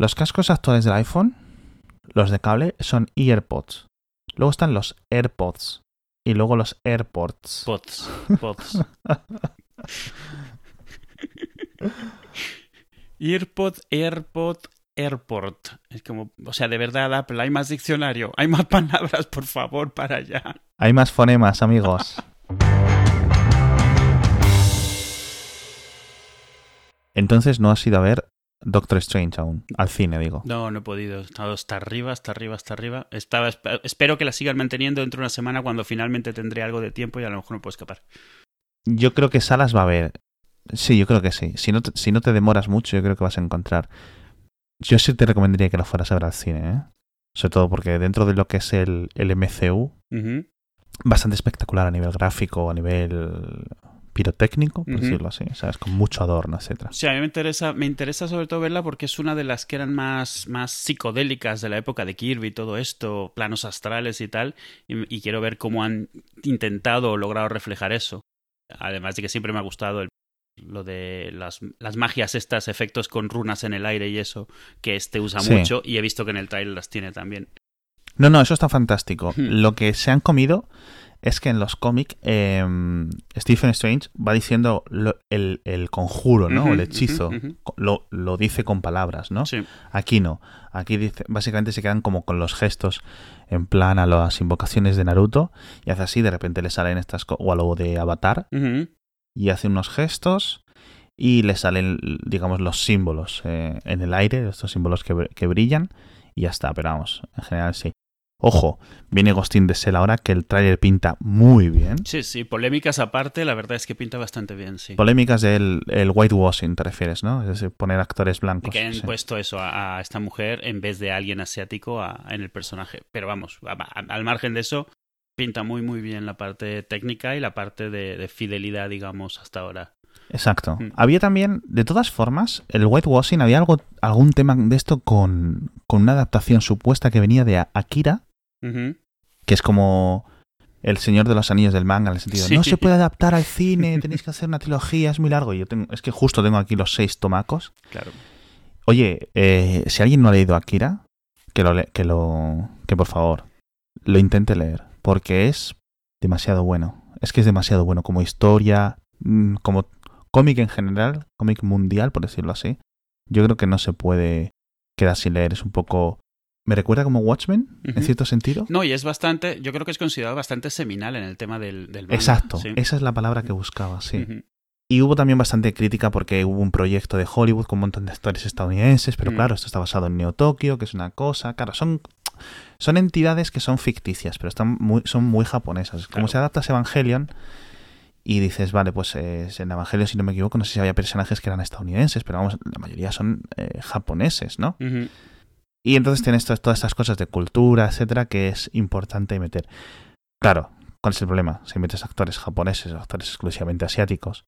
Los cascos actuales del iPhone, los de cable, son EarPods. Luego están los AirPods. Y luego los AirPods. Pods. Pods. Earpod, AirPod, Airport. Es como, o sea, de verdad, Apple, hay más diccionario, hay más palabras, por favor, para allá. Hay más fonemas, amigos. Entonces no has ido a ver Doctor Strange aún, al cine, digo. No, no he podido. He estado hasta arriba, hasta arriba, hasta arriba. Estaba, esp- espero que la sigan manteniendo dentro de una semana cuando finalmente tendré algo de tiempo y a lo mejor me puedo escapar. Yo creo que salas va a haber. Sí, yo creo que sí. Si no, te, si no te demoras mucho, yo creo que vas a encontrar. Yo sí te recomendaría que lo fueras a ver al cine, ¿eh? Sobre todo porque dentro de lo que es el, el MCU, bastante espectacular a nivel gráfico, a nivel pirotécnico, por decirlo así, ¿sabes? Con mucho adorno, etcétera. Sí, a mí me interesa, me interesa sobre todo verla porque es una de las que eran más, más psicodélicas de la época de Kirby y todo esto, planos astrales y tal, y, y quiero ver cómo han intentado o logrado reflejar eso. Además de que siempre me ha gustado el- lo de las, las magias estas, efectos con runas en el aire y eso, que este usa Sí. mucho y he visto que en el trailer las tiene también. No, no, eso está fantástico. Hmm. Lo que se han comido es que en los cómics eh, Stephen Strange va diciendo lo- el, el conjuro, ¿no? El hechizo. Lo, lo dice con palabras, ¿no? Sí. Aquí no. Aquí dice, básicamente se quedan como con los gestos en plan a las invocaciones de Naruto y hace así, de repente le salen estas o a lo de Avatar y hace unos gestos y le salen, digamos, los símbolos eh, en el aire, estos símbolos que, que brillan y ya está, pero vamos, en general sí. Ojo, viene Ghost in the Shell ahora que el tráiler pinta muy bien. Sí, sí, polémicas aparte, la verdad es que pinta bastante bien, sí. Polémicas del el whitewashing, te refieres, ¿no? Es decir, poner actores Y blancos. que han sí. puesto eso a, a esta mujer en vez de alguien asiático a- en el personaje. Pero vamos, a- al margen de eso, pinta muy muy bien la parte técnica y la parte de, de fidelidad, digamos, hasta ahora. Exacto. Mm. Había también, de todas formas, el whitewashing, había algo, algún tema de esto con, con una adaptación supuesta que venía de A- Que es como el Señor de los Anillos del manga, en el sentido, Sí. no se puede adaptar al cine, tenéis que hacer una trilogía, es muy largo. Y Yo tengo, es que justo tengo aquí los seis tomacos. Claro. Oye, eh, si alguien no ha leído Akira, que lo, que lo, que por favor, lo intente leer, porque es demasiado bueno. Es que es demasiado bueno como historia, mm, como cómic en general, cómic mundial, por decirlo así. Yo creo que no se puede quedar sin leer. Es un poco, me recuerda como Watchmen, en cierto sentido. No, y es bastante, yo creo que es considerado bastante seminal en el tema del, del manga, Exacto, sí. esa es la palabra que buscaba, sí. Y hubo también bastante crítica porque hubo un proyecto de Hollywood con un montón de actores estadounidenses, pero claro, esto está basado en Neo Tokio, que es una cosa. Claro, son, son entidades que son ficticias, pero están muy, son muy japonesas. Como Claro. se adapta a Evangelion y dices, vale, pues eh, en Evangelion, si no me equivoco, no sé si había personajes que eran estadounidenses, pero vamos, la mayoría son eh, japoneses, ¿no? Y entonces tienes to- todas estas cosas de cultura, etcétera, que es importante meter. Claro, ¿cuál es el problema? Si metes actores japoneses o actores exclusivamente asiáticos,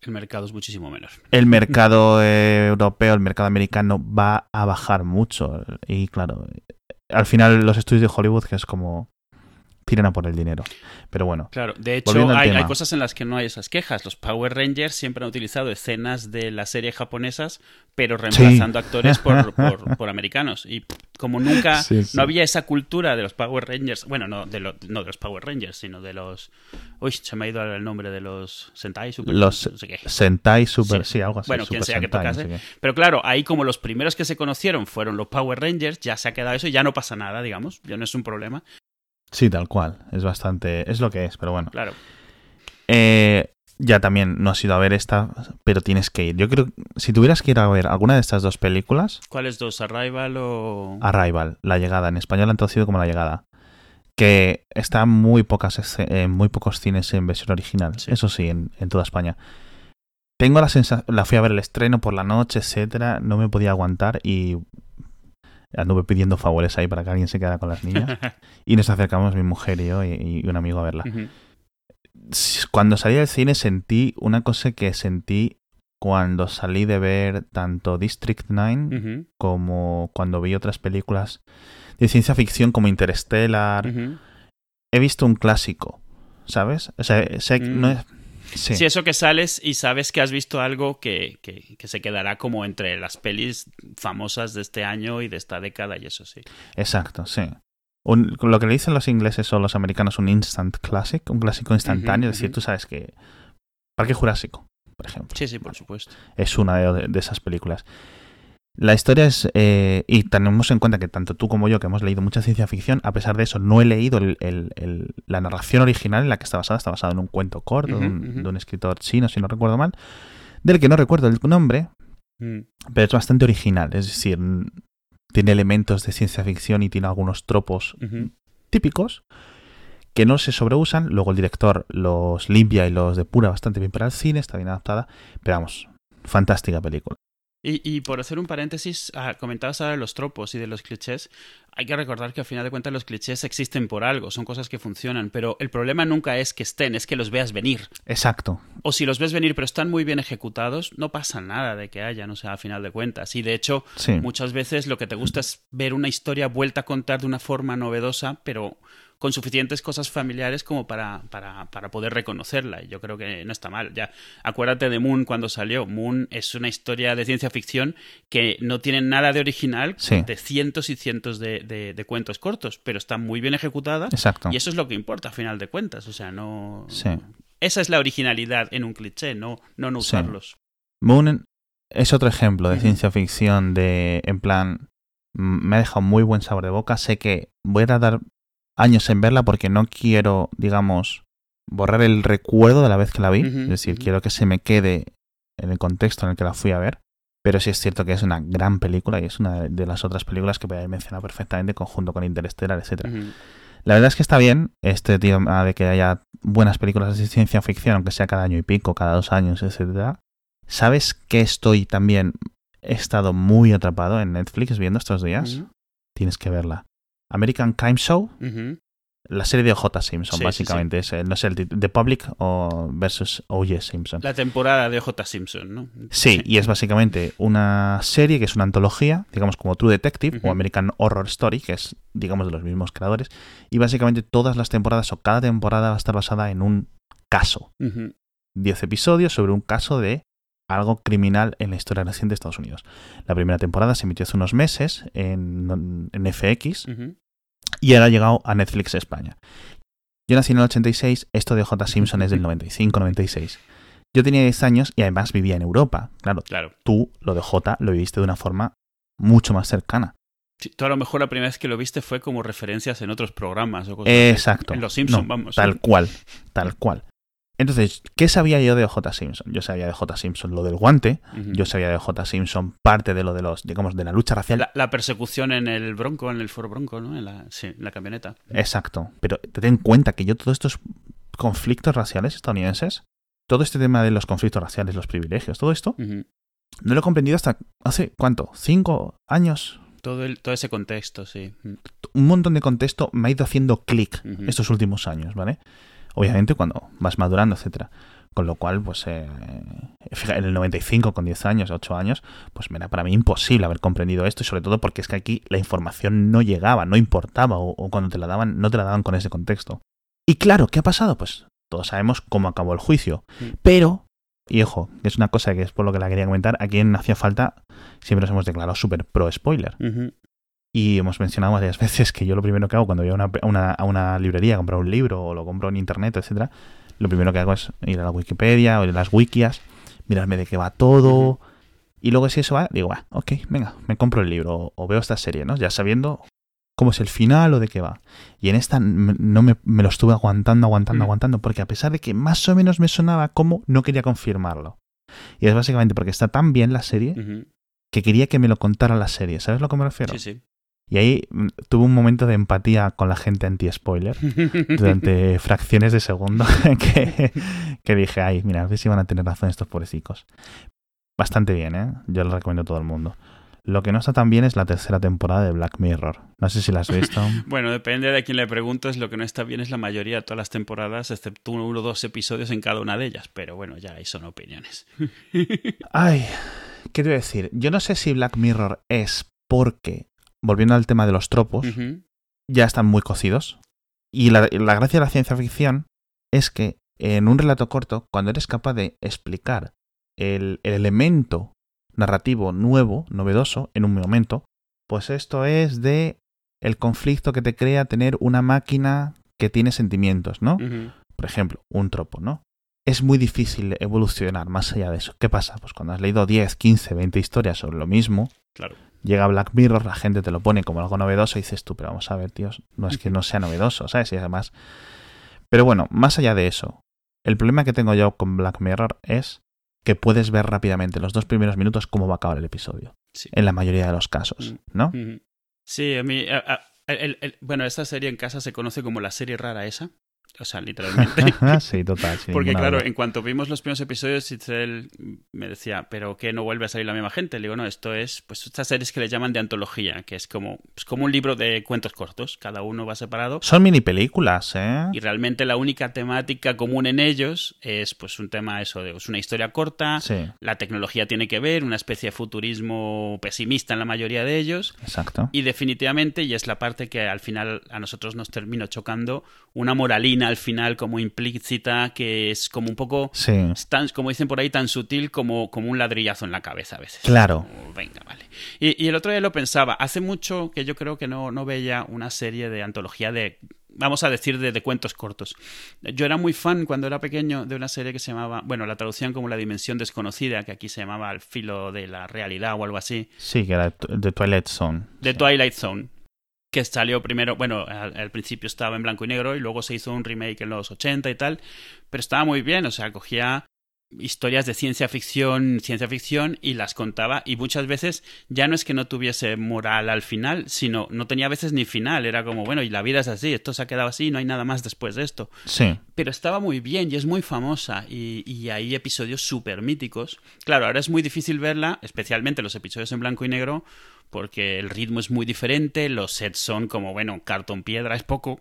El mercado es muchísimo menor. el mercado eh, europeo, el mercado americano va a bajar mucho. Y claro, al final los estudios de Hollywood que es como tiran a por el dinero. Pero bueno, Claro, de hecho hay, hay cosas en las que no hay esas quejas. Los Power Rangers siempre han utilizado escenas de la serie japonesas, pero reemplazando actores por, por, por americanos. Y como nunca Sí, sí. no había esa cultura de los Power Rangers, bueno, no de, lo- no de los Power Rangers, sino de los... Uy, se me ha ido el nombre de los Sentai, Super... Los no sé qué. Sentai Super, Sí. sí, algo así. Bueno, quien sea que Sentai, tocase. no sé. Pero claro, ahí como los primeros que se conocieron fueron los Power Rangers, ya se ha quedado eso y ya no pasa nada, digamos, ya no es un problema. Sí, tal cual. Es bastante. Es lo que es, pero bueno. Claro. Eh, ya también no has ido a ver esta, pero tienes que ir. Yo creo si tuvieras que ir a ver alguna de estas dos películas, ¿Cuáles dos? ¿Arrival o...? Arrival, La Llegada, en español la han traducido como La Llegada, que está en muy, pocas, en muy pocos cines en versión original, Sí. eso sí, en, en toda España. Tengo la sensación, la fui a ver el estreno por la noche, etcétera, no me podía aguantar y anduve pidiendo favores ahí para que alguien se quedara con las niñas. y nos acercamos mi mujer y yo y, y un amigo a verla. Cuando salí del cine sentí una cosa que sentí cuando salí de ver tanto District 9 Ujú. como cuando vi otras películas de ciencia ficción como Interstellar. He visto un clásico, ¿sabes? O sea, sé que Mm. no es- Sí, Sí, eso que sales y sabes que has visto algo que, que, que se quedará como entre las pelis famosas de este año y de esta década, y eso sí. exacto, sí. Un- lo que le dicen los ingleses o los americanos un instant classic, un clásico instantáneo, es decir, tú sabes que Parque Jurásico, por ejemplo. Sí, sí, por supuesto. es una de, de esas películas. La historia es, eh, y tenemos en cuenta que tanto tú como yo, que hemos leído mucha ciencia ficción, a pesar de eso, no he leído el- el- el- la narración original en la que está basada. Está basada en un cuento corto de, un, de un escritor chino, si no recuerdo mal, del que no recuerdo el nombre, Mm. pero es bastante original. Es decir, tiene elementos de ciencia ficción y tiene algunos tropos típicos que no se sobreusan. Luego el director los limpia y los depura bastante bien para el cine, está bien adaptada. Pero vamos, fantástica película. Y, y por hacer un paréntesis, ah, comentabas ahora de los tropos y de los clichés. Hay que recordar que al final de cuentas los clichés existen por algo, son cosas que funcionan, pero el problema nunca es que estén, es que los veas venir. Exacto. O si los ves venir pero están muy bien ejecutados, no pasa nada de que hayan, o sea, a final de cuentas. Y de hecho, Sí. muchas veces lo que te gusta es ver una historia vuelta a contar de una forma novedosa, pero con suficientes cosas familiares como para, para, para poder reconocerla. Y yo creo que no está mal. Ya, acuérdate de Moon cuando salió. Moon es una historia de ciencia ficción que no tiene nada de original, Sí. de cientos y cientos de, de- de cuentos cortos, pero está muy bien ejecutada. Exacto. Y eso es lo que importa a final de cuentas. O sea, no. Sí. Esa es la originalidad en un cliché, no, no, no Sí. usarlos. Moon es otro ejemplo de ciencia ficción de, en plan, me ha dejado muy buen sabor de boca. Sé que voy a tardar años en verla porque no quiero, digamos, borrar el recuerdo de la vez que la vi. Es decir, quiero que se me quede en el contexto en el que la fui a ver. Pero sí es cierto que es una gran película y es una de las otras películas que podría haber mencionado perfectamente conjunto con Interstellar, etcétera. Ujú. La verdad es que está bien este tema de que haya buenas películas de ciencia ficción, aunque sea cada año y pico, cada dos años, etcétera. ¿Sabes que estoy también? He estado muy atrapado en Netflix viendo estos días. Tienes que verla. American Crime Show, la serie de O.J. Simpson, Sí, básicamente. Es, eh, no sé, el The Public o versus O.J. Simpson. La temporada de J. Simpson, ¿no? Sí, y es básicamente una serie que es una antología, digamos como True Detective o American Horror Story, que es, digamos, de los mismos creadores. Y básicamente todas las temporadas o cada temporada va a estar basada en un caso. Ujú. 10 episodios sobre un caso de algo criminal en la historia reciente de Estados Unidos. La primera temporada se emitió hace unos meses en, en FX y ahora ha llegado a Netflix España. Yo nací en el 86, esto de J. Simpson es del 95-96. Yo tenía 10 años y además vivía en Europa. Claro, Claro. tú lo de J lo viviste de una forma mucho más cercana. Sí, Tú a lo mejor la primera vez que lo viste fue como referencias en otros programas o cosas así. Exacto. En Los Simpson, No, vamos. Tal cual, tal cual. Entonces, ¿qué sabía yo de J. Simpson? Yo sabía de J. Simpson lo del guante, yo sabía de J. Simpson parte de lo de los, digamos, de la lucha racial. la, la persecución en el Bronco, en el Foro Bronco, ¿no? En la, sí, en la camioneta. Exacto. Pero ten en cuenta que yo todos estos conflictos raciales estadounidenses, todo este tema de los conflictos raciales, los privilegios, todo esto, no lo he comprendido hasta hace, ¿cuánto? ¿Cinco años? todo, el, todo ese contexto, sí. Un montón de contexto me ha ido haciendo clic estos últimos años, ¿vale? Obviamente cuando vas madurando, etcétera. Con lo cual, pues eh, en el 95, con 10 años, 8 años, pues me era para mí imposible haber comprendido esto y sobre todo porque es que aquí la información no llegaba, no importaba o, o cuando te la daban, no te la daban con ese contexto. Y claro, ¿qué ha pasado? Pues todos sabemos cómo acabó el juicio. Pero, y ojo, es una cosa que es por lo que la quería comentar, aquí en Hacía Falta siempre nos hemos declarado súper pro spoiler. Y hemos mencionado varias veces que yo lo primero que hago cuando voy a una, una, a una librería a comprar un libro o lo compro en internet, etcétera, lo primero que hago es ir a la Wikipedia o ir a las wikias, mirarme de qué va todo. Y luego si eso va, digo, ah, ok, venga, me compro el libro o, o veo esta serie, ¿no? Ya sabiendo cómo es el final o de qué va. Y en esta no me, me lo estuve aguantando, aguantando, Mm. aguantando, porque a pesar de que más o menos me sonaba como, no quería confirmarlo. Y es básicamente porque está tan bien la serie que quería que me lo contara la serie. ¿Sabes a lo que me refiero? Sí, sí. Y ahí mm, tuve un momento de empatía con la gente anti-spoiler durante fracciones de segundo que, que dije, ay, mira, a ver si van a tener razón estos pobrecicos. Bastante bien, ¿eh? Yo lo recomiendo a todo el mundo. Lo que no está tan bien es la tercera temporada de Black Mirror. No sé si la has visto. Bueno, depende de a quién le preguntes. Lo que no está bien es la mayoría de todas las temporadas, excepto uno o dos episodios en cada una de ellas. Pero bueno, ya ahí son opiniones. Ay, ¿qué te voy a decir? Yo no sé si Black Mirror es porque, volviendo al tema de los tropos, ya están muy cocidos. Y la, la gracia de la ciencia ficción es que en un relato corto, cuando eres capaz de explicar el, el elemento narrativo nuevo, novedoso, en un momento, pues esto es de el conflicto que te crea tener una máquina que tiene sentimientos, ¿no? Por ejemplo, un tropo, ¿no? Es muy difícil evolucionar más allá de eso. ¿Qué pasa? Pues cuando has leído 10, 15, 20 historias sobre lo mismo, Claro. Llega Black Mirror, la gente te lo pone como algo novedoso y dices tú, pero vamos a ver, tíos, no es que no sea novedoso, ¿sabes? Y además... Pero bueno, más allá de eso, el problema que tengo yo con Black Mirror es que puedes ver rápidamente los dos primeros minutos cómo va a acabar el episodio, Sí. en la mayoría de los casos, ¿no? Ujú. Sí, a mí. a- a- el- el- bueno, esta serie en casa se conoce como la serie rara esa. O sea, literalmente. sí, total. Porque claro, duda. en cuanto vimos los primeros episodios, Itzel me decía, pero que no vuelve a salir la misma gente. Le digo, no, esto es, pues estas series que le llaman de antología, que es como, pues, como un libro de cuentos cortos, cada uno va separado. Son mini películas, ¿eh? Y realmente la única temática común en ellos es pues un tema eso de es una historia corta, Sí, la tecnología tiene que ver, una especie de futurismo pesimista en la mayoría de ellos. exacto. Y definitivamente, y es la parte que al final a nosotros nos terminó chocando, una moralina al final como implícita que es como un poco, Sí, tan- como dicen por ahí, tan sutil como, como un ladrillazo en la cabeza a veces. Claro. Como, venga, vale. Y, y el otro día lo pensaba, hace mucho que yo creo que no, no veía una serie de antología de, vamos a decir, de, de cuentos cortos. Yo era muy fan cuando era pequeño de una serie que se llamaba, bueno, la traducción como La Dimensión Desconocida, que aquí se llamaba Al filo de la realidad o algo así. sí, que era de Twilight Zone. The Sí. Twilight Zone. Que salió primero, bueno, al, al principio estaba en blanco y negro y luego se hizo un remake en los 80 y tal, pero estaba muy bien, o sea, cogía historias de ciencia ficción, ciencia ficción y las contaba y muchas veces ya no es que no tuviese moral al final, sino no tenía a veces ni final, era como, bueno, y la vida es así, esto se ha quedado así, no hay nada más después de esto Sí, pero estaba muy bien y es muy famosa y, y hay episodios súper míticos. Claro, ahora es muy difícil verla, especialmente los episodios en blanco y negro, porque el ritmo es muy diferente, los sets son como, bueno, cartón piedra es poco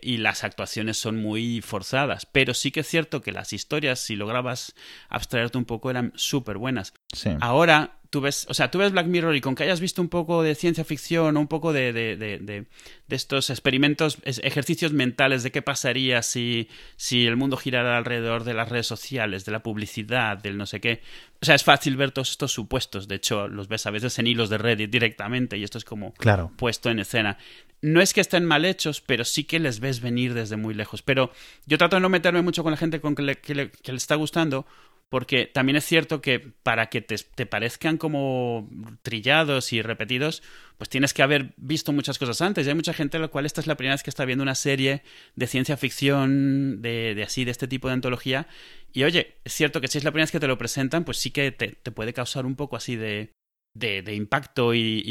y las actuaciones son muy forzadas, pero sí que es cierto que las historias, si lograbas abstraerte un poco, eran súper buenas. sí. Ahora tú ves, o sea, tú ves Black Mirror y con que hayas visto un poco de ciencia ficción o un poco de, de, de, de, estos experimentos, ejercicios mentales de qué pasaría si, si el mundo girara alrededor de las redes sociales, de la publicidad, del no sé qué. O sea, es fácil ver todos estos supuestos. De hecho, los ves a veces en hilos de Reddit directamente y esto es como Claro. puesto en escena. No es que estén mal hechos, pero sí que les ves venir desde muy lejos. Pero yo trato de no meterme mucho con la gente con que le, que le- que le está gustando, porque también es cierto que para que te, te parezcan como trillados y repetidos, pues tienes que haber visto muchas cosas antes. Y hay mucha gente a la cual esta es la primera vez que está viendo una serie de ciencia ficción, de, de así, de este tipo de antología. Y oye, es cierto que si es la primera vez que te lo presentan, pues sí que te, te puede causar un poco así de, de, impacto y-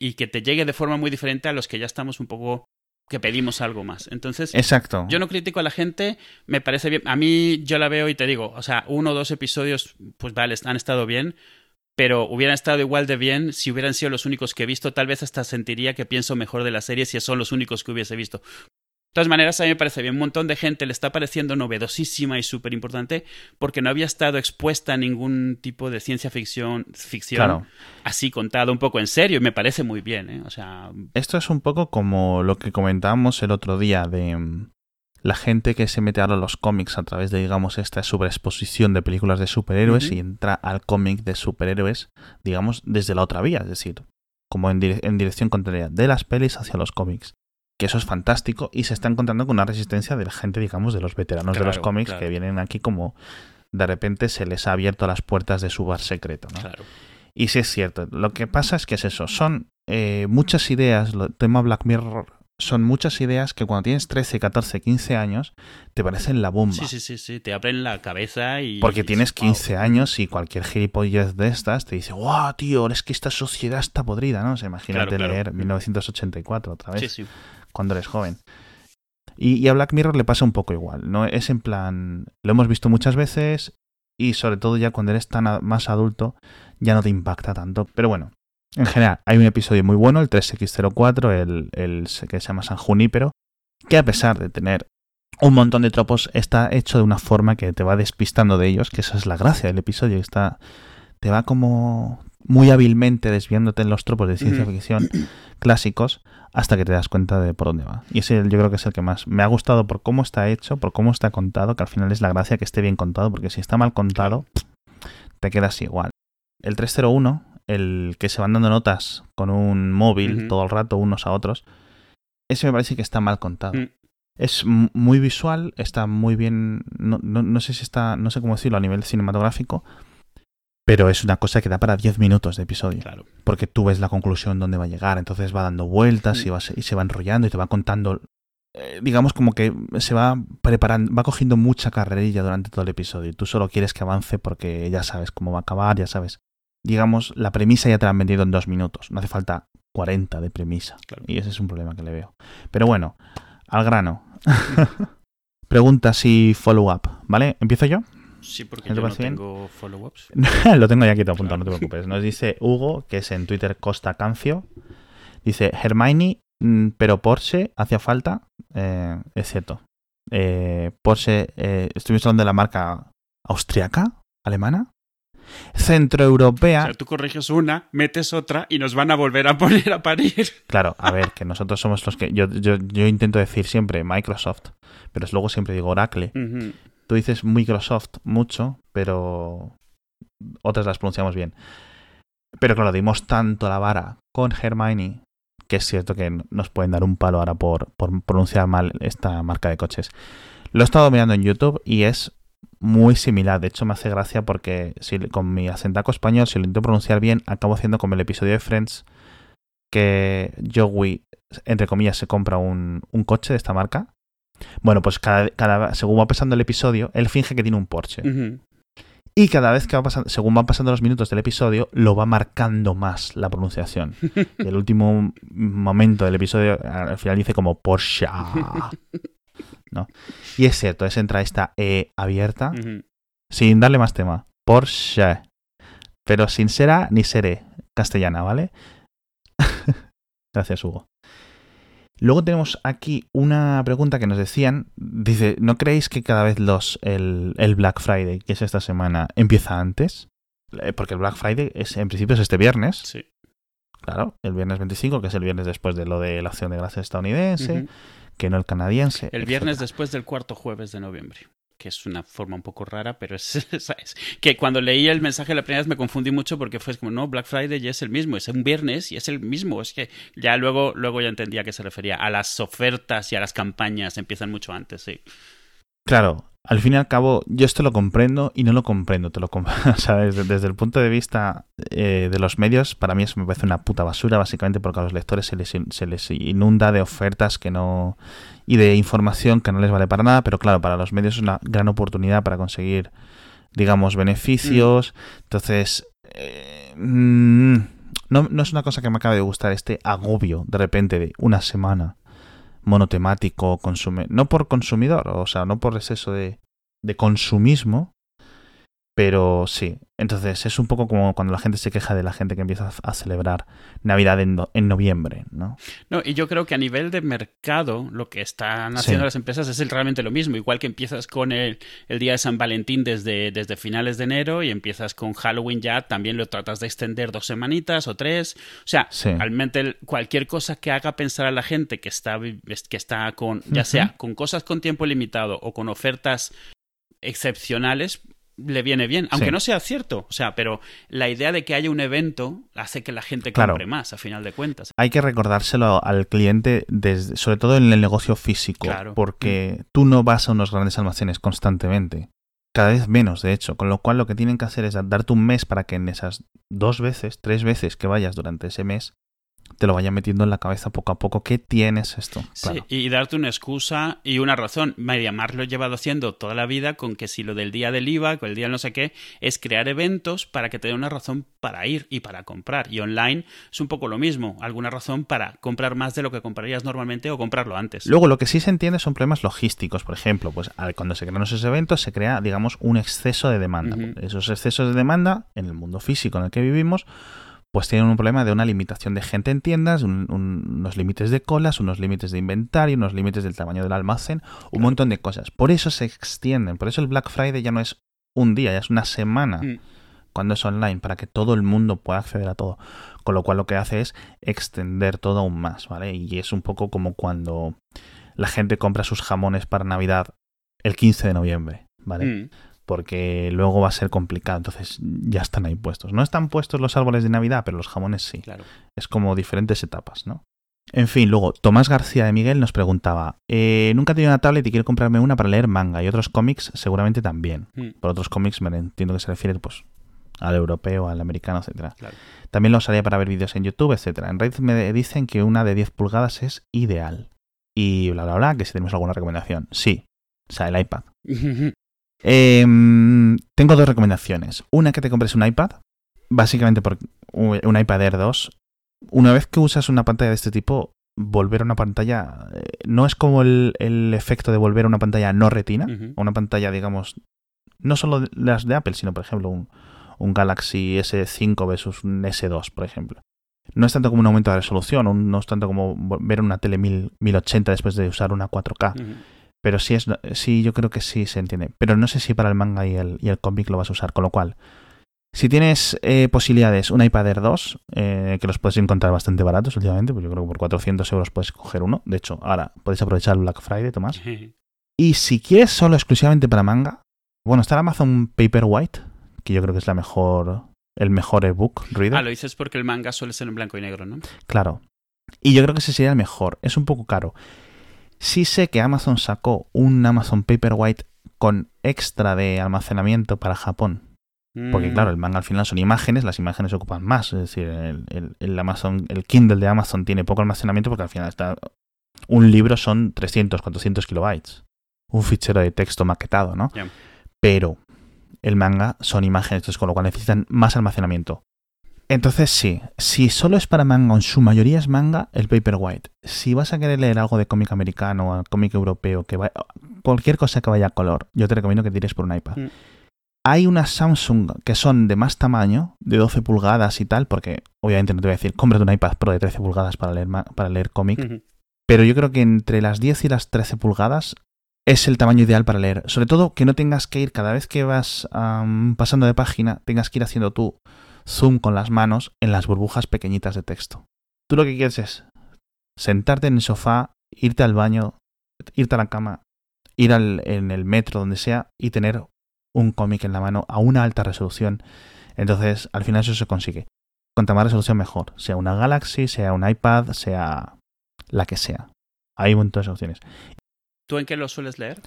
y que te llegue de forma muy diferente a los que ya estamos un poco que pedimos algo más. Entonces, Exacto. yo no critico a la gente, me parece bien. A mí yo la veo y te digo, o sea, uno o dos episodios, pues vale, han estado bien, pero hubieran estado igual de bien si hubieran sido los únicos que he visto. Tal vez hasta sentiría que pienso mejor de la serie si son los únicos que hubiese visto. De todas maneras, a mí me parece bien. Un montón de gente le está pareciendo novedosísima y súper importante porque no había estado expuesta a ningún tipo de ciencia ficción, ficción Claro. así contado un poco en serio y me parece muy bien, ¿eh? O sea, Esto es un poco como lo que comentábamos el otro día de mm, la gente que se mete ahora a los cómics a través de, digamos, esta superexposición de películas de superhéroes y entra al cómic de superhéroes, digamos, desde la otra vía, es decir, como en, dire- en dirección contraria, de las pelis hacia los cómics. Que eso es fantástico y se está encontrando con una resistencia de la gente, digamos, de los veteranos de los cómics claro. que vienen aquí como de repente se les ha abierto las puertas de su bar secreto, ¿no? claro. Y sí es cierto. Lo que pasa es que es eso. Son eh, muchas ideas. El tema Black Mirror son muchas ideas que cuando tienes 13, 14, 15 años te parecen la bomba. Sí, sí, sí, sí, te abren la cabeza y... Porque y tienes dices, "Guau". 15 años y cualquier gilipollez de estas te dice, ¡guau, tío! Es que esta sociedad está podrida, ¿no? O sea, imagínate Claro, claro. leer 1984 otra vez Sí, sí. Cuando eres joven. Y, a Black Mirror le pasa un poco igual, ¿no? Es en plan, lo hemos visto muchas veces y sobre todo ya cuando eres tan más adulto ya no te impacta tanto. Pero bueno, en general, hay un episodio muy bueno, el 3X04, el, el que se llama San Junípero, que a pesar de tener un montón de tropos, está hecho de una forma que te va despistando de ellos, que esa es la gracia del episodio, está, te va como muy hábilmente desviándote en los tropos de ciencia ficción clásicos hasta que te das cuenta de por dónde va. Y ese yo creo que es el que más me ha gustado por cómo está hecho, por cómo está contado, que al final es la gracia que esté bien contado, porque si está mal contado, te quedas igual. El 301, el que se van dando notas con un móvil todo el rato unos a otros, ese me parece que está mal contado. Mm. Es muy visual, está muy bien. No, no, no sé si está. No sé cómo decirlo a nivel cinematográfico. Pero es una cosa que da para 10 minutos de episodio. Claro. Porque tú ves la conclusión dónde va a llegar. Entonces va dando vueltas y, va, se- y se va enrollando y te va contando. eh, digamos como que se va preparando. Va cogiendo mucha carrerilla durante todo el episodio. Y tú solo quieres que avance porque ya sabes cómo va a acabar, ya sabes. Digamos, la premisa ya te la han vendido en dos minutos. No hace falta 40 de premisa. Claro. Y ese es un problema que le veo. Pero bueno, al grano. Pregunta si follow-up, ¿vale? ¿Empiezo yo? Sí, porque ¿No te yo no bien? tengo follow-ups. Lo tengo ya aquí todo apuntado, no te preocupes. Nos dice Hugo, que es en Twitter Costa Cancio. Dice, Hermione, mm, pero Porsche hacía falta. Eh, es cierto. Eh, Porsche, eh, estuvimos hablando de la marca austriaca, alemana, O centroeuropea. sea, tú corriges una, metes otra y nos van a volver a poner a parir. Claro, a ver, que nosotros somos los que. Yo, yo, yo intento decir siempre Microsoft, pero luego siempre digo Oracle. Ujú. Tú dices Microsoft mucho, pero otras las pronunciamos bien. Pero claro, dimos tanto la vara con Hermione que es cierto que nos pueden dar un palo ahora por, por pronunciar mal esta marca de coches. Lo he estado mirando en YouTube y es muy similar. De hecho, me hace gracia porque si, con mi acentaco español, si lo intento pronunciar bien, acabo haciendo como el episodio de Friends que Joey, entre comillas, se compra un, un coche de esta marca. Bueno, pues cada, cada, según va pasando el episodio, él finge que tiene un Porsche. Y cada vez que va pasando, según van pasando los minutos del episodio, lo va marcando más la pronunciación. Y el último momento del episodio, al final dice como Porsche. ¿No? Y es cierto, es entra esta E abierta, sin darle más tema. Porsche. Pero sin ser A ni ser E. Castellana, ¿vale? Gracias, Hugo. Luego tenemos aquí una pregunta que nos decían. Dice, ¿no creéis que cada vez los el, el Black Friday, que es esta semana, empieza antes? Eh, Porque el Black Friday es, en principio es este viernes. Sí. Claro, el viernes 25, que es el viernes después de lo de la acción de gracias estadounidense, que no el canadiense. El viernes después del cuarto jueves de noviembre. Que es una forma un poco rara, pero es, ¿sabes? Que cuando leí el mensaje la primera vez me confundí mucho porque fue como, no, Black Friday ya es el mismo, es un viernes y es el mismo. Es que ya luego, luego ya entendía a qué se refería. A las ofertas y a las campañas empiezan mucho antes, sí. Claro, al fin y al cabo, yo esto lo comprendo y no lo comprendo. Te lo comp- o sea, desde, desde el punto de vista eh, de los medios, para mí eso me parece una puta basura, básicamente porque a los lectores se les, se les inunda de ofertas que no. y de información que no les vale para nada, pero claro, para los medios es una gran oportunidad para conseguir, digamos, beneficios. Entonces. eh, mm, no, no es una cosa que me acabe de gustar este agobio de repente de una semana monotemático, consume, no por consumidor, o sea, no por exceso de, de consumismo, pero sí. Entonces es un poco como cuando la gente se queja de la gente que empieza a, celebrar Navidad en, no- en noviembre, ¿no? No, y yo creo que a nivel de mercado, lo que están haciendo Sí. las empresas es el- realmente lo mismo. Igual que empiezas con el, el día de San Valentín desde, desde finales de enero y empiezas con Halloween ya, también lo tratas de extender dos semanitas o tres. O sea, Sí. realmente cualquier cosa que haga pensar a la gente que está, que está con, ya sea con cosas con tiempo limitado o con ofertas excepcionales, le viene bien, aunque Sí. no sea cierto. O sea, pero la idea de que haya un evento hace que la gente Claro. compre más, a final de cuentas. Hay que recordárselo al cliente, desde, sobre todo en el negocio físico, Claro. porque tú no vas a unos grandes almacenes constantemente. Cada vez menos, de hecho. Con lo cual lo que tienen que hacer es darte un mes para que en esas dos veces, tres veces que vayas durante ese mes, te lo vayan metiendo en la cabeza poco a poco. ¿Qué tienes esto? Sí, y darte una excusa y una razón. MediaMarkt lo he llevado haciendo toda la vida con que si lo del día del IVA, con el día no sé qué, es crear eventos para que te dé una razón para ir y para comprar. Y online es un poco lo mismo, alguna razón para comprar más de lo que comprarías normalmente o comprarlo antes. Luego, lo que sí se entiende son problemas logísticos. Por ejemplo, pues cuando se crean esos eventos, se crea, digamos, un exceso de demanda. Esos excesos de demanda, en el mundo físico en el que vivimos, pues tienen un problema de una limitación de gente en tiendas, un- un- unos límites de colas, unos límites de inventario, unos límites del tamaño del almacén, un montón de cosas. Por eso se extienden. Por eso el Black Friday ya no es un día, ya es una semana. Mm. cuando es online, para que todo el mundo pueda acceder a todo. Con lo cual lo que hace es extender todo aún más, ¿vale? Y es un poco como cuando la gente compra sus jamones para Navidad el 15 de noviembre, ¿vale? Mm. Porque luego va a ser complicado, entonces ya están ahí puestos. No están puestos los árboles de Navidad, pero los jamones sí. Claro. Es como diferentes etapas, ¿no? En fin, luego, Tomás García de Miguel nos preguntaba, eh, nunca he tenido una tablet y quiero comprarme una para leer manga y otros cómics seguramente también. Mm. Por otros cómics me entiendo que se refiere pues al europeo, al americano, etcétera. Claro. También lo usaría para ver vídeos en YouTube, etcétera. En Reddit me dicen que una de 10 pulgadas es ideal. Y bla, bla, bla, que si tenemos alguna recomendación. Sí, o sea, el iPad. Em, tengo dos recomendaciones. Una que te compres un iPad, básicamente por un iPad Air 2. Una vez que usas una pantalla de este tipo, volver a una pantalla eh, no es como el, el efecto de volver a una pantalla no retina, a una pantalla, digamos, no solo las de Apple, sino por ejemplo un, un Galaxy S5 versus un S2, por ejemplo. No es tanto como un aumento de resolución, un- no es tanto como ver una tele 1000 1080 después de usar una 4K. Ujú. Pero sí, es, sí, yo creo que sí se entiende. Pero no sé si para el manga y el, y el cómic lo vas a usar. Con lo cual, si tienes eh, posibilidades, un iPad Air 2, eh, que los puedes encontrar bastante baratos últimamente, pues yo creo que por 400 euros puedes coger uno. De hecho, ahora puedes aprovechar el Black Friday, Tomás. Y si quieres solo exclusivamente para manga, bueno, está el Amazon Paperwhite, que yo creo que es la mejor, el mejor ebook reader. Ah, lo dices porque el manga suele ser en blanco y negro, ¿no? Claro. Y yo creo que ese sería el mejor. Es un poco caro. Sí sé que Amazon sacó un Amazon Paperwhite con extra de almacenamiento para Japón. Porque Mm. claro, el manga al final son imágenes, las imágenes ocupan más. Es decir, el, el- el Amazon, el Kindle de Amazon tiene poco almacenamiento porque al final está. Un libro son 300, 400 kilobytes. Un fichero de texto maquetado, ¿no? Pero el manga son imágenes, entonces con lo cual necesitan más almacenamiento. Entonces sí, si solo es para manga, o en su mayoría es manga, el Paperwhite. Si vas a querer leer algo de cómic americano o cómic europeo, que vaya, cualquier cosa que vaya a color, yo te recomiendo que tires por un iPad. Mm. Hay unas Samsung que son de más tamaño, de 12 pulgadas y tal, porque obviamente no te voy a decir, cómprate un iPad Pro de 13 pulgadas para leer, para leer cómic, pero yo creo que entre las 10 y las 13 pulgadas es el tamaño ideal para leer. Sobre todo que no tengas que ir cada vez que vas pasando de página, tengas que ir haciendo tu zoom con las manos en las burbujas pequeñitas de texto. Tú lo que quieres es sentarte en el sofá, irte al baño, irte a la cama, ir al, en el metro, donde sea, y tener un cómic en la mano a una alta resolución. Entonces, al final eso se consigue. Cuanta más resolución mejor. Sea una Galaxy, sea un iPad, sea la que sea. Hay un montón de opciones. ¿Tú en qué lo sueles leer?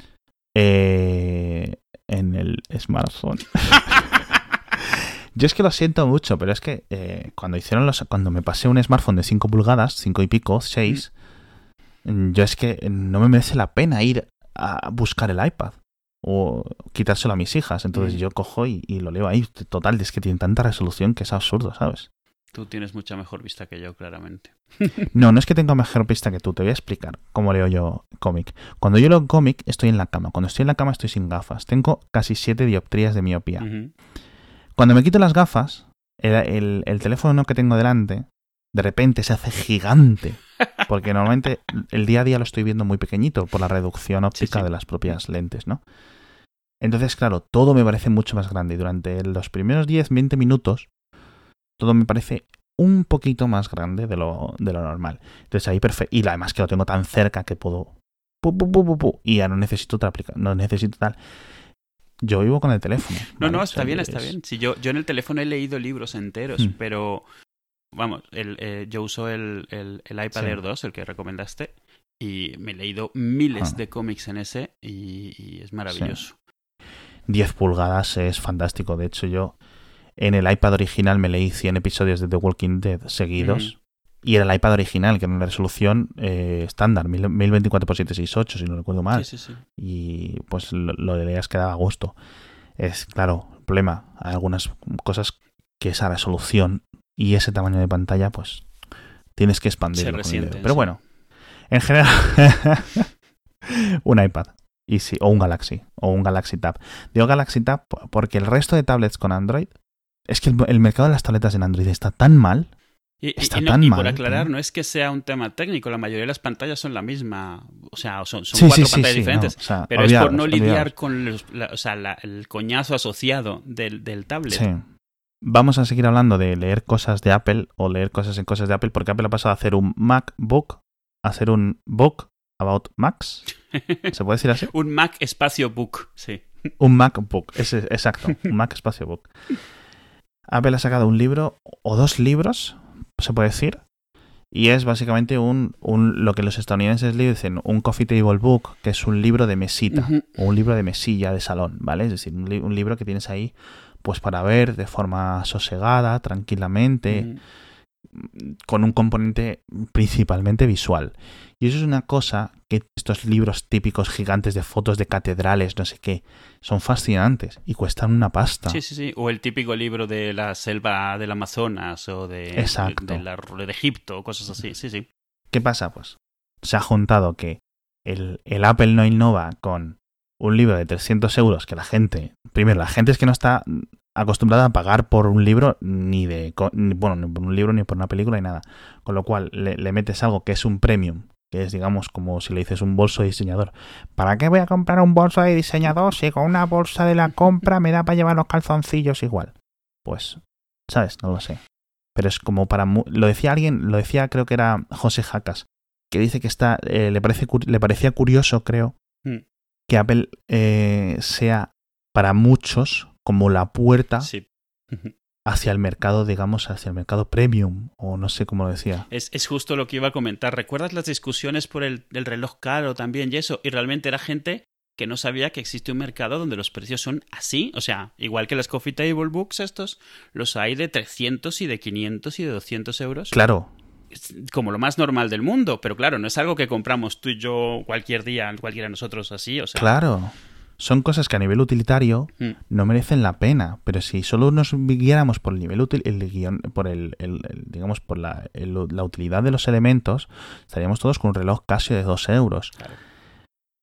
Eh, en el smartphone. Yo es que lo siento mucho, pero es que eh, cuando hicieron los, cuando me pasé un smartphone de 5 pulgadas, 5 y pico, 6, yo es que no me merece la pena ir a buscar el iPad o quitárselo a mis hijas. Entonces Mm. yo cojo y, y lo leo ahí. Total, es que tiene tanta resolución que es absurdo, ¿sabes? Tú tienes mucha mejor vista que yo, claramente. No, no es que tenga mejor pista que tú, te voy a explicar cómo leo yo cómic. Cuando yo leo cómic, estoy en la cama. Cuando estoy en la cama, estoy sin gafas. Tengo casi 7 dioptrías de miopía. Cuando me quito las gafas, el, el- el teléfono que tengo delante, de repente se hace gigante. Porque normalmente el día a día lo estoy viendo muy pequeñito por la reducción óptica sí. de las propias lentes, ¿no? Entonces, claro, todo me parece mucho más grande. Y durante los primeros 10-20 minutos, todo me parece un poquito más grande de lo, de lo normal. Entonces ahí perfecto. Y además que lo tengo tan cerca que puedo. pu, pu, pu, pu, pu, y ya no necesito otra aplicación. No necesito tal. Yo vivo con el teléfono. No, ¿vale? no, O está sea, bien, es- está bien. Si yo, yo en el teléfono he leído libros enteros, Mm. pero vamos, el, eh, yo uso el, el, el iPad Sí. Air 2, el que recomendaste, y me he leído miles Ah. de cómics en ese y, y es maravilloso. 10 pulgadas es fantástico. De hecho, yo en el iPad original me leí 100 episodios de The Walking Dead seguidos. Y era el iPad original, que era una resolución eh, estándar, 1000 1024x768, si no recuerdo mal. Sí, sí, sí. Y pues lo, lo leías que daba gusto. Es claro, el problema. Hay algunas cosas que esa resolución y ese tamaño de pantalla, pues tienes que expandirlo. Se con. Pero bueno, en general, un iPad. Y sí, o un Galaxy, o un Galaxy Tab. Digo Galaxy Tab porque el resto de tablets con Android, es que el, el mercado de las tabletas en Android está tan mal. Y, Está y tan por aclarar, ¿no? no es que sea un tema técnico, la mayoría de las pantallas son la misma, o sea, son, son Sí, cuatro sí, pantallas sí, diferentes. no, o sea, Pero es por no lidiar con los- la- o sea, la- el coñazo asociado del, del tablet. Sí. vamos a seguir hablando de leer cosas de Apple o leer cosas en cosas de Apple, porque Apple ha pasado a hacer un MacBook, a hacer un book about Macs. ¿Se puede decir así? un Mac espacio book, sí. Un MacBook, exacto, un Mac espacio book. Apple ha sacado un libro o dos libros, se puede decir, y es básicamente un, un, lo que los estadounidenses le dicen un coffee table book, que es un libro de mesita o un libro de mesilla de salón, ¿vale? Es decir, un, un, libro que tienes ahí pues para ver de forma sosegada, tranquilamente, con un componente principalmente visual. Y eso es una cosa que estos libros típicos gigantes de fotos de catedrales, no sé qué, son fascinantes y cuestan una pasta. Sí, sí, sí. O el típico libro de la selva del Amazonas o de, de, la, de Egipto, cosas así. Sí, sí. ¿Qué pasa? Pues se ha juntado que el, el Apple no innova con un libro de 300 euros que la gente, primero, la gente es que no está acostumbrada a pagar por un libro ni de, bueno, ni por un libro ni por una película ni nada. Con lo cual le, le metes algo que es un premium que es digamos como si le dices un bolso de diseñador. ¿Para qué voy a comprar un bolso de diseñador si con una bolsa de la compra me da para llevar los calzoncillos igual? Pues, ¿sabes? No lo sé. Pero es como para... Lo decía alguien, lo decía creo que era José Jacas, que dice que está, eh, le, parece, le parecía curioso, creo, mm. que Apple eh, sea para muchos como la puerta sí hacia el mercado, digamos, hacia el mercado premium, o no sé cómo lo decía. Es, es justo lo que iba a comentar. ¿Recuerdas las discusiones por el, reloj caro también y eso? Y realmente era gente que no sabía que existe un mercado donde los precios son así, o sea, igual que las Coffee Table Books estos, los hay de 300 y de 500 y de 200 euros. Claro. Como lo más normal del mundo, pero claro, no es algo que compramos tú y yo cualquier día, cualquiera de nosotros así, o sea. Claro son cosas que a nivel utilitario mm. no merecen la pena, pero si solo nos guiáramos por el nivel útil, el guion, por el, digamos por la, la, utilidad de los elementos, estaríamos todos con un reloj casi de 2 euros.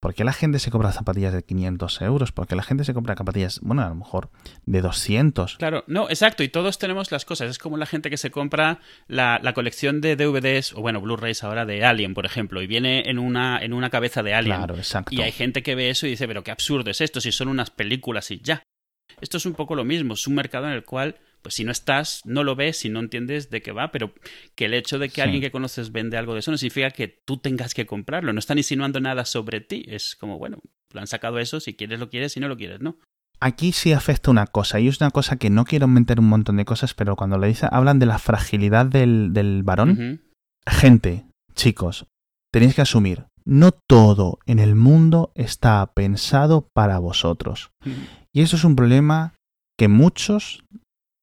¿Por qué la gente se compra zapatillas de 500 euros? ¿Por qué la gente se compra zapatillas, bueno, a lo mejor de 200? Claro, no, exacto, y todos tenemos las cosas. Es como la gente que se compra la, colección de DVDs, o bueno, Blu-rays ahora de Alien, por ejemplo, y viene en una, en una cabeza de Alien. Claro, exacto. Y hay gente que ve eso y dice, pero qué absurdo es esto, si son unas películas y ya. Esto es un poco lo mismo, es un mercado en el cual pues si no estás, no lo ves y no entiendes de qué va, pero que el hecho de que alguien que conoces vende algo de eso no significa que tú tengas que comprarlo, no están insinuando nada sobre ti, es como, bueno, lo han sacado eso, si quieres lo quieres, si no lo quieres, ¿no? Aquí sí afecta una cosa, y es una cosa que no quiero meter un montón de cosas, pero cuando le dicen, hablan de la fragilidad del, del varón, gente, chicos, tenéis que asumir, no todo en el mundo está pensado para vosotros. Y eso es un problema que muchos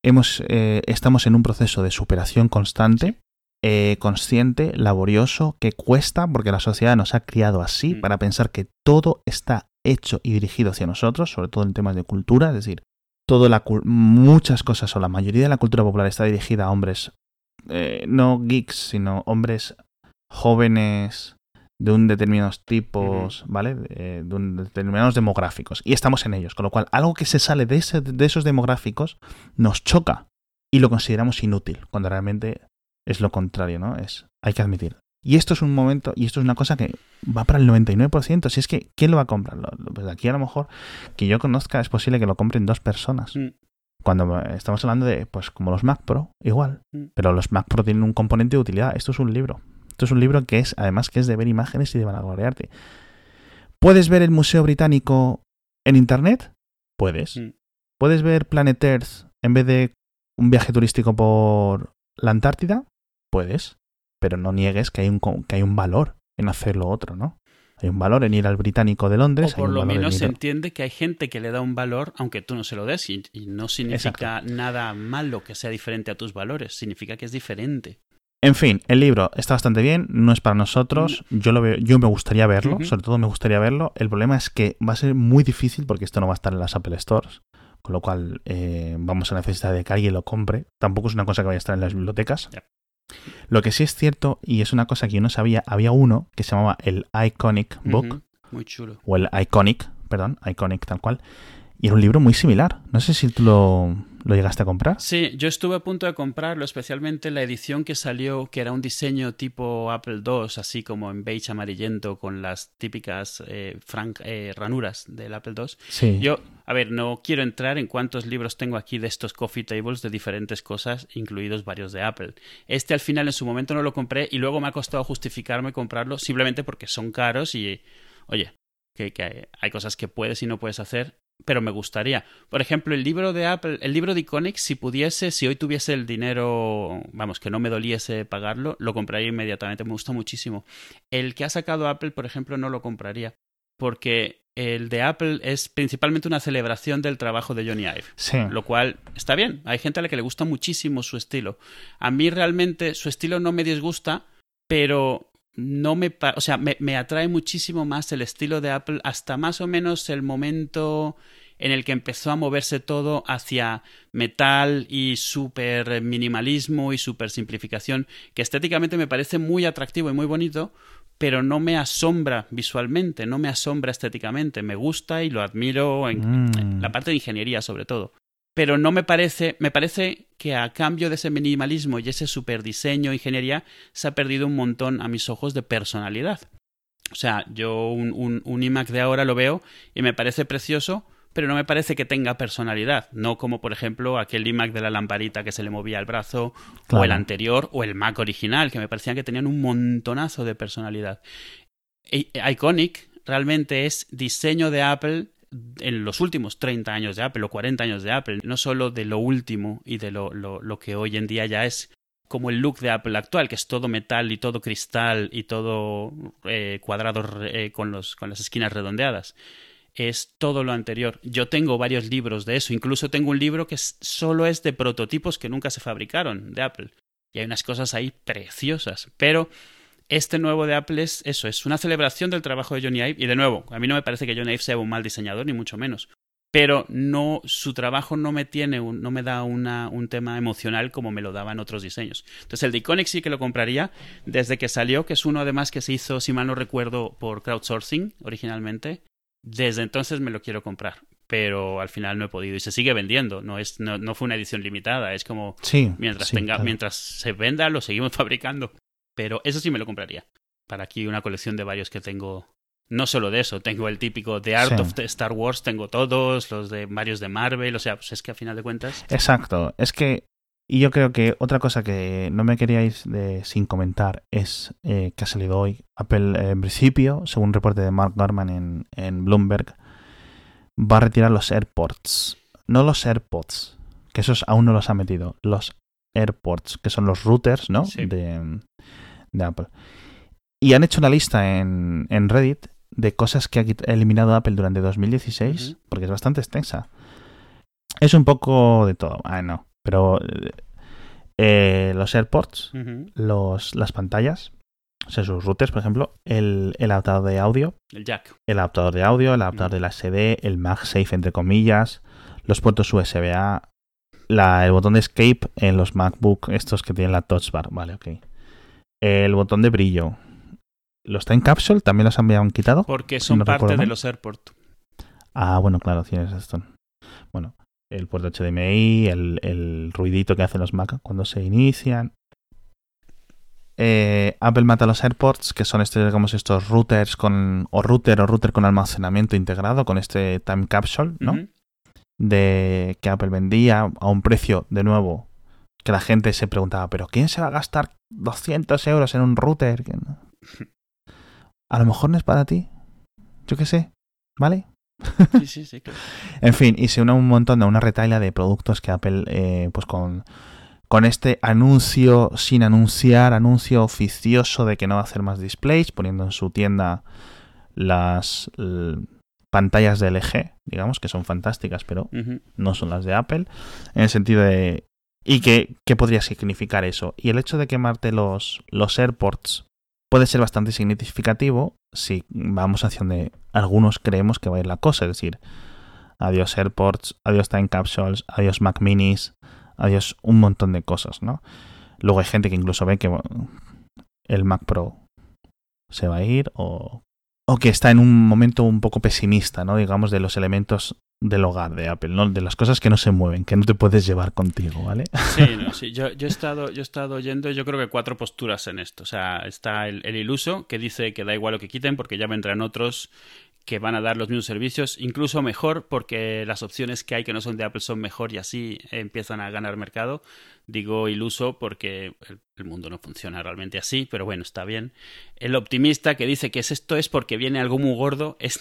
hemos, eh, estamos en un proceso de superación constante, eh, consciente, laborioso, que cuesta, porque la sociedad nos ha criado así, mm. para pensar que todo está hecho y dirigido hacia nosotros, sobre todo en temas de cultura, es decir, la, muchas cosas o la mayoría de la cultura popular está dirigida a hombres, eh, no geeks, sino hombres jóvenes, de un determinados tipos, ¿vale? De, un determinados demográficos. Y estamos en ellos. Con lo cual, algo que se sale de, ese, de esos demográficos nos choca y lo consideramos inútil, cuando realmente es lo contrario, ¿no? Es, hay que admitir. Y esto es un momento, y esto es una cosa que va para el 99%. Si es que, ¿quién lo va a comprar? Pues aquí a lo mejor, que yo conozca, es posible que lo compren dos personas. Mm. Cuando estamos hablando de, pues como los Mac Pro, igual. Mm. Pero los Mac Pro tienen un componente de utilidad. Esto es un libro. Esto es un libro que es, además, que es de ver imágenes y de vanagloriarte. ¿Puedes ver el Museo Británico en Internet? Puedes. Mm. ¿Puedes ver Planet Earth en vez de un viaje turístico por la Antártida? Puedes. Pero no niegues que hay un, que hay un valor en hacer lo otro, ¿no? Hay un valor en ir al británico de Londres. O por lo menos se entiende que hay gente que le da un valor aunque tú no se lo des y, no significa nada malo que sea diferente a tus valores, significa que es diferente. En fin, el libro está bastante bien, no es para nosotros. Yo lo veo, yo me gustaría verlo, sobre todo me gustaría verlo. El problema es que va a ser muy difícil porque esto no va a estar en las Apple Stores, con lo cual eh, vamos a necesitar de que alguien lo compre. Tampoco es una cosa que vaya a estar en las bibliotecas. Lo que sí es cierto, y es una cosa que yo no sabía, había uno que se llamaba el Iconic Book. Muy chulo. O el Iconic, perdón, Iconic tal cual. Y era un libro muy similar. No sé si tú lo, ¿Lo llegaste a comprar? Sí, yo estuve a punto de comprarlo, especialmente la edición que salió, que era un diseño tipo Apple II, así como en beige amarillento, con las típicas eh, eh, ranuras del Apple II. Sí. Yo, a ver, no quiero entrar en cuántos libros tengo aquí de estos coffee tables de diferentes cosas, incluidos varios de Apple. Este al final en su momento no lo compré y luego me ha costado justificarme comprarlo simplemente porque son caros y, oye, que, que hay cosas que puedes y no puedes hacer pero me gustaría. Por ejemplo, el libro de Apple, el libro de Iconic, si pudiese, si hoy tuviese el dinero, vamos, que no me doliese pagarlo, lo compraría inmediatamente. Me gusta muchísimo. El que ha sacado Apple, por ejemplo, no lo compraría. Porque el de Apple es principalmente una celebración del trabajo de Johnny Ive. Sí. Lo cual está bien. Hay gente a la que le gusta muchísimo su estilo. A mí realmente su estilo no me disgusta, pero no me, o sea, me, me, atrae muchísimo más el estilo de Apple hasta más o menos el momento en el que empezó a moverse todo hacia metal y super minimalismo y super simplificación, que estéticamente me parece muy atractivo y muy bonito, pero no me asombra visualmente, no me asombra estéticamente, me gusta y lo admiro en, Mm. en la parte de ingeniería sobre todo pero no me parece, me parece que a cambio de ese minimalismo y ese superdiseño, ingeniería, se ha perdido un montón a mis ojos de personalidad. O sea, yo un, un, un iMac de ahora lo veo y me parece precioso, pero no me parece que tenga personalidad, no como por ejemplo aquel iMac de la lamparita que se le movía el brazo, Claro. o el anterior, o el Mac original, que me parecían que tenían un montonazo de personalidad. I- Iconic realmente es diseño de Apple en los últimos 30 años de Apple o 40 años de Apple, no solo de lo último y de lo, lo, lo que hoy en día ya es como el look de Apple actual, que es todo metal y todo cristal y todo eh, cuadrado eh, con, los, con las esquinas redondeadas. Es todo lo anterior. Yo tengo varios libros de eso. Incluso tengo un libro que solo es de prototipos que nunca se fabricaron de Apple. Y hay unas cosas ahí preciosas. Pero este nuevo de Apple es eso, es una celebración del trabajo de Johnny Ive. Y de nuevo, a mí no me parece que Johnny Ive sea un mal diseñador, ni mucho menos. Pero no, su trabajo no me tiene, un- no me da una, un tema emocional como me lo daban otros diseños. Entonces el de Iconic sí que lo compraría desde que salió, que es uno además que se hizo, si mal no recuerdo, por crowdsourcing originalmente. Desde entonces me lo quiero comprar. Pero al final no he podido y se sigue vendiendo. No, es, no, no fue una edición limitada. Es como Sí. mientras sí, tenga, claro. mientras se venda, lo seguimos fabricando. Pero eso sí me lo compraría. Para aquí una colección de varios que tengo. No solo de eso, tengo el típico de Art Sí. of the Star Wars, tengo todos, los de varios de Marvel, o sea, pues es que a final de cuentas. Exacto. Es que. Y yo creo que otra cosa que no me queríais de, sin comentar es eh, que ha salido hoy. Apple, eh, en principio, según un reporte de Mark Gurman en, en Bloomberg, va a retirar los AirPorts. No los AirPods, que esos aún no los ha metido. Los AirPorts, que son los routers, ¿no? Sí. De, de Apple. Y han hecho una lista en, en Reddit de cosas que ha eliminado Apple durante 2016, Ujú. porque es bastante extensa. Es un poco de todo. Ah, no. Pero eh, eh, los AirPorts, los, las pantallas, o sea, sus routers, por ejemplo, el, el adaptador de audio, El Jack. el adaptador de audio, el adaptador de la SD, el MagSafe, entre comillas, los puertos USB-A, la- el botón de escape en los MacBook, estos que tienen la touch bar, vale, ok. El botón de brillo. ¿Los Time Capsule también los habían quitado? Porque Si son no parte de los AirPort. Ah, bueno, claro, tienes esto. Bueno, el puerto HDMI, el, el ruidito que hacen los Mac cuando se inician. Eh, Apple mata los AirPorts, que son estos, digamos, estos routers con. o router o router con almacenamiento integrado, con este Time Capsule, ¿no? De que Apple vendía a un precio, de nuevo, que la gente se preguntaba, ¿pero quién se va a gastar 200 euros en un router? Que no- A lo mejor no es para ti. Yo qué sé, ¿vale? Sí, sí, sí. claro. En fin, y se une un montón de una retaila de productos que Apple, eh, pues con, con este anuncio sin anunciar, anuncio oficioso de que no va a hacer más displays, poniendo en su tienda las pantallas de LG, digamos, que son fantásticas, pero no son las de Apple, en el sentido de... ¿Y qué, qué podría significar eso? Y el hecho de quemarte los, los AirPorts puede ser bastante significativo si vamos hacia donde algunos creemos que va a ir la cosa, es decir, adiós AirPorts, adiós Time Capsules, adiós Mac Minis, adiós un montón de cosas, ¿no? Luego hay gente que incluso ve que el Mac Pro se va a ir o, o que está en un momento un poco pesimista, ¿no? Digamos, de los elementos del hogar de Apple, ¿no? De las cosas que no se mueven, que no te puedes llevar contigo, ¿vale? Sí, no, sí. Yo, yo, he estado, yo he estado oyendo, yo creo que cuatro posturas en esto. O sea, está el, el iluso, que dice que da igual lo que quiten, porque ya vendrán otros que van a dar los mismos servicios, incluso mejor, porque las opciones que hay que no son de Apple son mejor y así empiezan a ganar mercado. Digo iluso porque el, mundo no funciona realmente así, pero bueno, está bien. El optimista que dice que es esto es porque viene algo muy gordo, es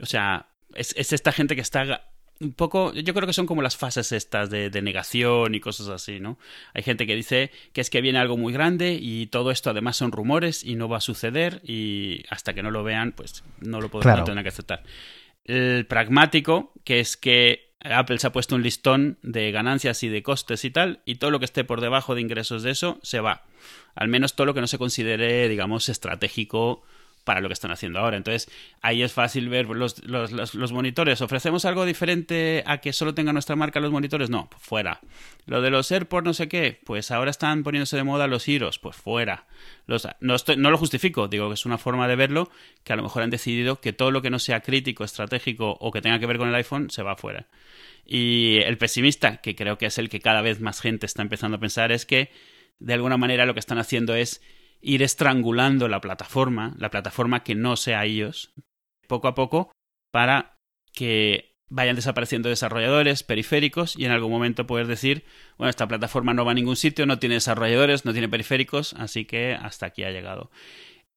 o sea, es, es esta gente que está un poco, yo creo que son como las fases estas de, negación y cosas así, ¿no? Hay gente que dice que es que viene algo muy grande y todo esto además son rumores y no va a suceder y hasta que no lo vean, pues no lo podemos tener que aceptar. El pragmático, que es que Apple se ha puesto un listón de ganancias y de costes y tal, y todo lo que esté por debajo de ingresos de eso se va. Al menos todo lo que no se considere, digamos, estratégico para lo que están haciendo ahora. Entonces, ahí es fácil ver los, monitores. ¿Ofrecemos algo diferente a que solo tenga nuestra marca los monitores? No, fuera. Lo de los AirPods no sé qué, pues ahora están poniéndose de moda los Heroes, pues fuera. No lo justifico, digo que es una forma de verlo que a lo mejor han decidido que todo lo que no sea crítico, estratégico o que tenga que ver con el iPhone se va fuera. Y el pesimista, que creo que es el que cada vez más gente está empezando a pensar, es que de alguna manera lo que están haciendo es ir estrangulando la plataforma, la plataforma que no sea iOS, poco a poco, para que vayan desapareciendo desarrolladores periféricos y en algún momento poder decir, bueno, esta plataforma no va a ningún sitio, no tiene desarrolladores, no tiene periféricos, así que hasta aquí ha llegado.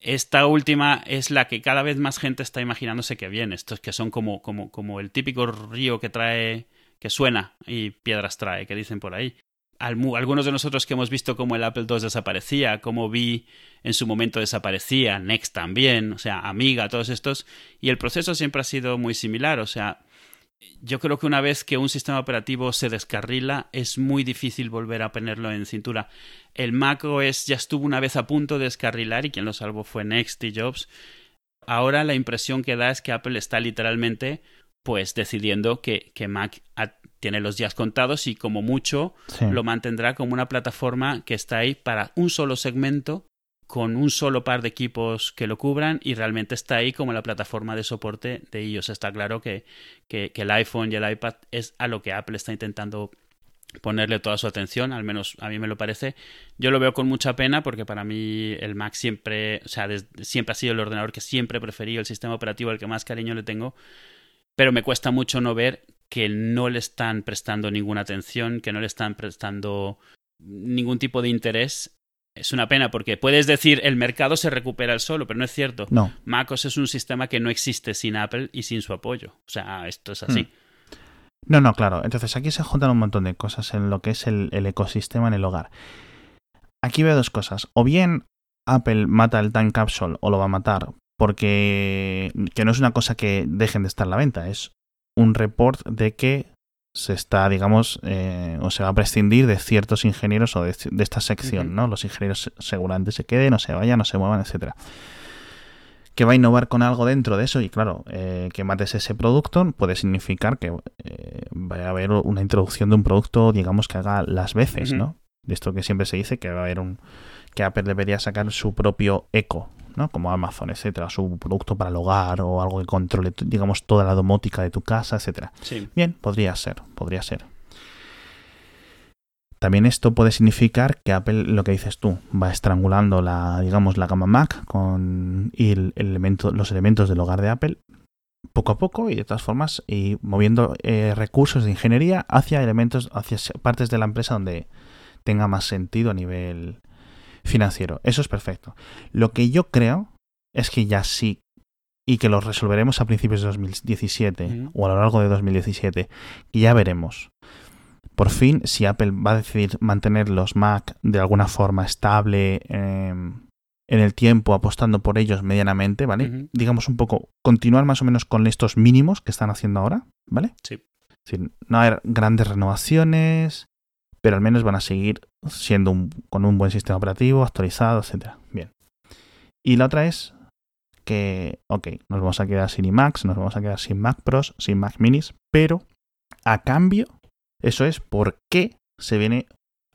Esta última es la que cada vez más gente está imaginándose que viene. Estos que son como, como, como el típico río que trae, que suena y piedras trae, que dicen por ahí algunos de nosotros que hemos visto cómo el Apple II desaparecía, cómo vi en su momento desaparecía, Next también, o sea, Amiga, todos estos, y el proceso siempre ha sido muy similar, o sea, yo creo que una vez que un sistema operativo se descarrila, es muy difícil volver a ponerlo en cintura. El Mac OS ya estuvo una vez a punto de descarrilar y quien lo salvó fue Next y Jobs. Ahora la impresión que da es que Apple está literalmente pues decidiendo que, que Mac tiene los días contados y como mucho lo mantendrá como una plataforma que está ahí para un solo segmento con un solo par de equipos que lo cubran y realmente está ahí como la plataforma de soporte de ellos. Está claro que, que, el iPhone y el iPad es a lo que Apple está intentando ponerle toda su atención, al menos a mí me lo parece. Yo lo veo con mucha pena porque para mí el Mac siempre, o sea, siempre ha sido el ordenador que siempre he preferido, el sistema operativo al que más cariño le tengo, pero me cuesta mucho no ver que no le están prestando ninguna atención, que no le están prestando ningún tipo de interés. Es una pena porque puedes decir el mercado se recupera el solo, pero no es cierto. No. MacOS es un sistema que no existe sin Apple y sin su apoyo. O sea, esto es así. Hmm. No, no, claro. Entonces aquí se juntan un montón de cosas en lo que es el, el ecosistema en el hogar. Aquí veo dos cosas. O bien Apple mata el Time Capsule o lo va a matar porque que no es una cosa que dejen de estar a la venta, es un report de que se está, digamos, eh, o se va a prescindir de ciertos ingenieros o de, esta sección, ¿no? Los ingenieros seguramente se queden, no se vayan, no se muevan, etcétera. Que va a innovar con algo dentro de eso y claro, eh, que mates ese producto puede significar que eh, vaya a haber una introducción de un producto, digamos, que haga las veces, ¿no? De esto que siempre se dice que va a haber un que Apple debería sacar su propio eco, ¿no? Como Amazon, etcétera, su producto para el hogar o algo que controle, digamos, toda la domótica de tu casa, etcétera. Bien, podría ser, podría ser. También esto puede significar que Apple, lo que dices tú, va estrangulando la, digamos, la gama Mac con y el elemento, los elementos del hogar de Apple poco a poco y de todas formas y moviendo eh, recursos de ingeniería hacia elementos, hacia partes de la empresa donde tenga más sentido a nivel financiero. Eso es perfecto. Lo que yo creo es que ya sí, y que lo resolveremos a principios de 2017 o a lo largo de 2017, y ya veremos. Por fin, si Apple va a decidir mantener los Mac de alguna forma estable em, en el tiempo, apostando por ellos medianamente, ¿vale? Digamos un poco, continuar más o menos con estos mínimos que están haciendo ahora, ¿vale? Sí. no hay grandes renovaciones, pero al menos van a seguir siendo con un buen sistema operativo, actualizado, etc. Bien. Y la otra es que, ok, nos vamos a quedar sin iMacs, nos vamos a quedar sin Mac Pros, sin Mac Minis, pero a cambio, eso es porque se viene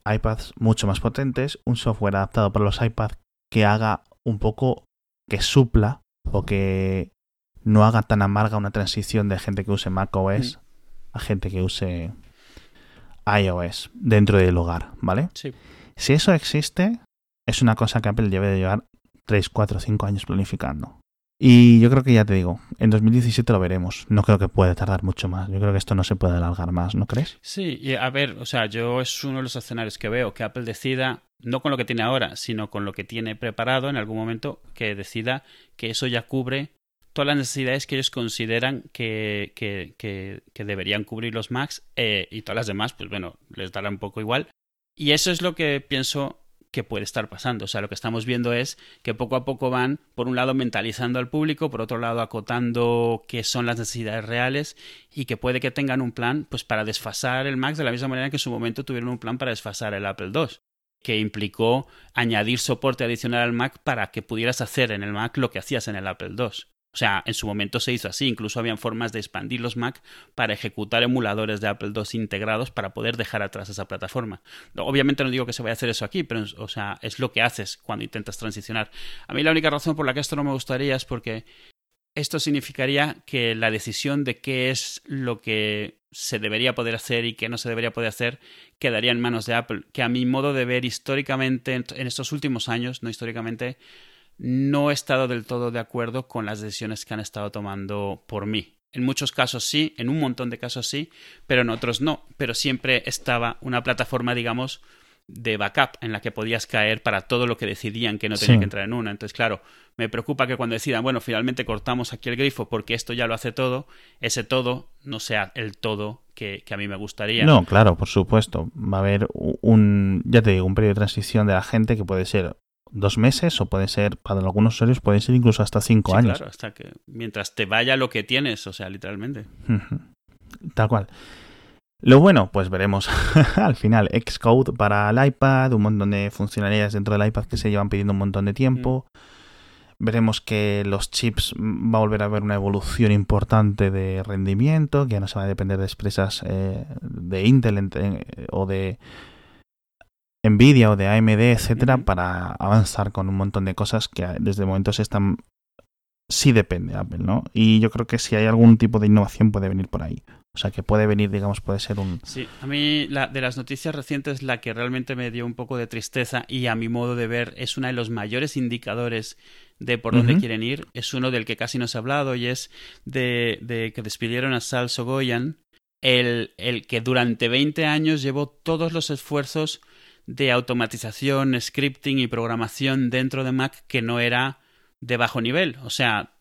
iPads mucho más potentes, un software adaptado para los iPads que haga un poco, que supla o que no haga tan amarga una transición de gente que use Mac OS a gente que use iOS dentro del hogar, ¿vale? Sí. Si eso existe, es una cosa que Apple debe de llevar 3, 4, 5 años planificando. Y yo creo que ya te digo, en 2017 lo veremos. No creo que pueda tardar mucho más. Yo creo que esto no se puede alargar más, ¿no crees? Sí, y a ver, o sea, yo es uno de los escenarios que veo, que Apple decida, no con lo que tiene ahora, sino con lo que tiene preparado en algún momento, que decida que eso ya cubre todas las necesidades que ellos consideran que, que, deberían cubrir los Macs eh, y todas las demás, pues bueno, les dará un poco igual. Y eso es lo que pienso que puede estar pasando. O sea, lo que estamos viendo es que poco a poco van, por un lado, mentalizando al público, por otro lado, acotando qué son las necesidades reales y que puede que tengan un plan pues para desfasar el Mac de la misma manera que en su momento tuvieron un plan para desfasar el Apple II que implicó añadir soporte adicional al Mac para que pudieras hacer en el Mac lo que hacías en el Apple II. O sea, en su momento se hizo así, incluso habían formas de expandir los Mac para ejecutar emuladores de Apple II integrados para poder dejar atrás esa plataforma. Obviamente no digo que se vaya a hacer eso aquí, pero o sea, es lo que haces cuando intentas transicionar. A mí la única razón por la que esto no me gustaría es porque esto significaría que la decisión de qué es lo que se debería poder hacer y qué no se debería poder hacer quedaría en manos de Apple, que a mi modo de ver históricamente en estos últimos años, no históricamente, no he estado del todo de acuerdo con las decisiones que han estado tomando por mí. En muchos casos sí, en un montón de casos sí, pero en otros no. Pero siempre estaba una plataforma, digamos, de backup en la que podías caer para todo lo que decidían que no tenía que entrar en una. Entonces, claro, me preocupa que cuando decidan, bueno, finalmente cortamos aquí el grifo porque esto ya lo hace todo, ese todo no sea el todo que, que, a mí me gustaría. No, claro, por supuesto. Va a haber un, ya te digo, un periodo de transición de la gente que puede ser dos meses o puede ser, para algunos usuarios puede ser incluso hasta cinco años. Claro, hasta que mientras te vaya lo que tienes, o sea, literalmente. Tal cual. Lo bueno, pues veremos al final Xcode para el iPad, un montón de funcionalidades dentro del iPad que se llevan pidiendo un montón de tiempo. Mm. Veremos que los chips va a volver a haber una evolución importante de rendimiento, que ya no se va a depender de expresas eh, de Intel o de Nvidia o de AMD, etcétera, para avanzar con un montón de cosas que desde el momento se están. Sí depende Apple, ¿no? Y yo creo que si hay algún tipo de innovación puede venir por ahí. O sea, que puede venir, digamos, puede ser un... Sí, a mí la, de las noticias recientes la que realmente me dio un poco de tristeza y a mi modo de ver es uno de los mayores indicadores de por dónde quieren ir. Es uno del que casi no se ha hablado y es de, de que despidieron a Sal Sogoyan, el, el que durante 20 años llevó todos los esfuerzos de automatización, scripting y programación dentro de Mac que no era de bajo nivel. O sea,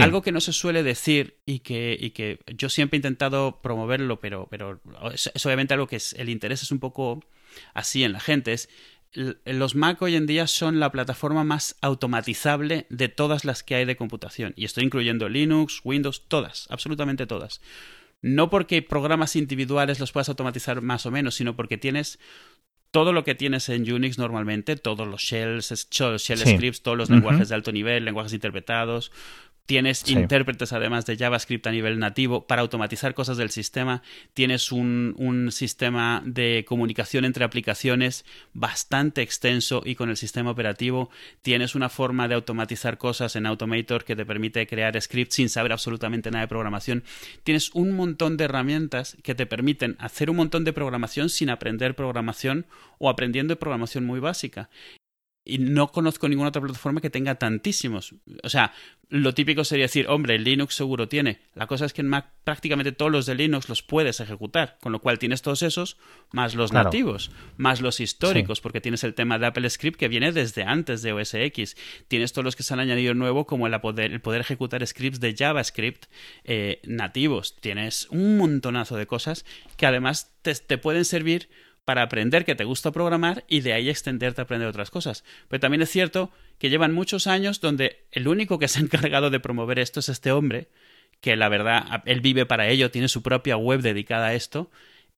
algo que no se suele decir y que, y que yo siempre he intentado promoverlo, pero, pero es, obviamente algo que es, el interés es un poco así en la gente. Es, los Mac hoy en día son la plataforma más automatizable de todas las que hay de computación. Y estoy incluyendo Linux, Windows, todas, absolutamente todas. No porque programas individuales los puedas automatizar más o menos, sino porque tienes todo lo que tienes en Unix normalmente, todos los shells, shell scripts, todos los lenguajes de alto nivel, lenguajes interpretados, Tienes intérpretes además de JavaScript a nivel nativo para automatizar cosas del sistema. Tienes un, un, sistema de comunicación entre aplicaciones bastante extenso y con el sistema operativo. Tienes una forma de automatizar cosas en Automator que te permite crear scripts sin saber absolutamente nada de programación. Tienes un montón de herramientas que te permiten hacer un montón de programación sin aprender programación o aprendiendo programación muy básica y no conozco ninguna otra plataforma que tenga tantísimos. O sea, lo típico sería decir, hombre, Linux seguro tiene. La cosa es que en Mac prácticamente todos los de Linux los puedes ejecutar, con lo cual tienes todos esos, más los nativos, más los históricos, porque tienes el tema de Apple Script que viene desde antes de OS X. Tienes todos los que se han añadido nuevo, como el poder, el poder ejecutar scripts de JavaScript eh, nativos. Tienes un montonazo de cosas que además te pueden servir para aprender que te gusta programar y de ahí extenderte a aprender otras cosas. Pero también es cierto que llevan muchos años donde el único que se ha encargado de promover esto es este hombre, que la verdad, él vive para ello, tiene su propia web dedicada a esto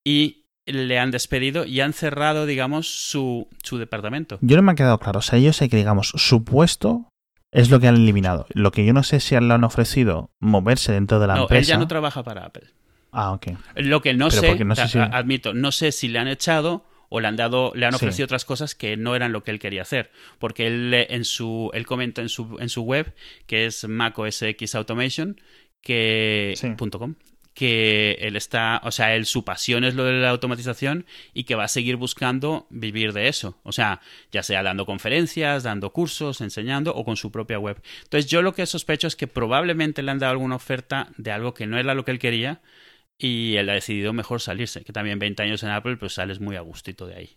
y le han despedido y han cerrado, digamos, su, su departamento. Yo no me ha quedado claro. O sea, yo sé que, digamos, su puesto es lo que han eliminado. Lo que yo no sé si le han ofrecido moverse dentro de la no, empresa. Él ya no trabaja para Apple. Ah, ok. Lo que no sé, admito, no sé si le han echado o le han dado, le han ofrecido otras cosas que no eran lo que él quería hacer. Porque él en su, él comenta en su, en su web, que es Mac OS X Automation, que, que él está, o sea, él su pasión es lo de la automatización y que va a seguir buscando vivir de eso, o sea, ya sea dando conferencias, dando cursos, enseñando o con su propia web. Entonces yo lo que sospecho es que probablemente le han dado alguna oferta de algo que no era lo que él quería y él ha decidido mejor salirse, que también 20 años en Apple pues sales muy a gustito de ahí.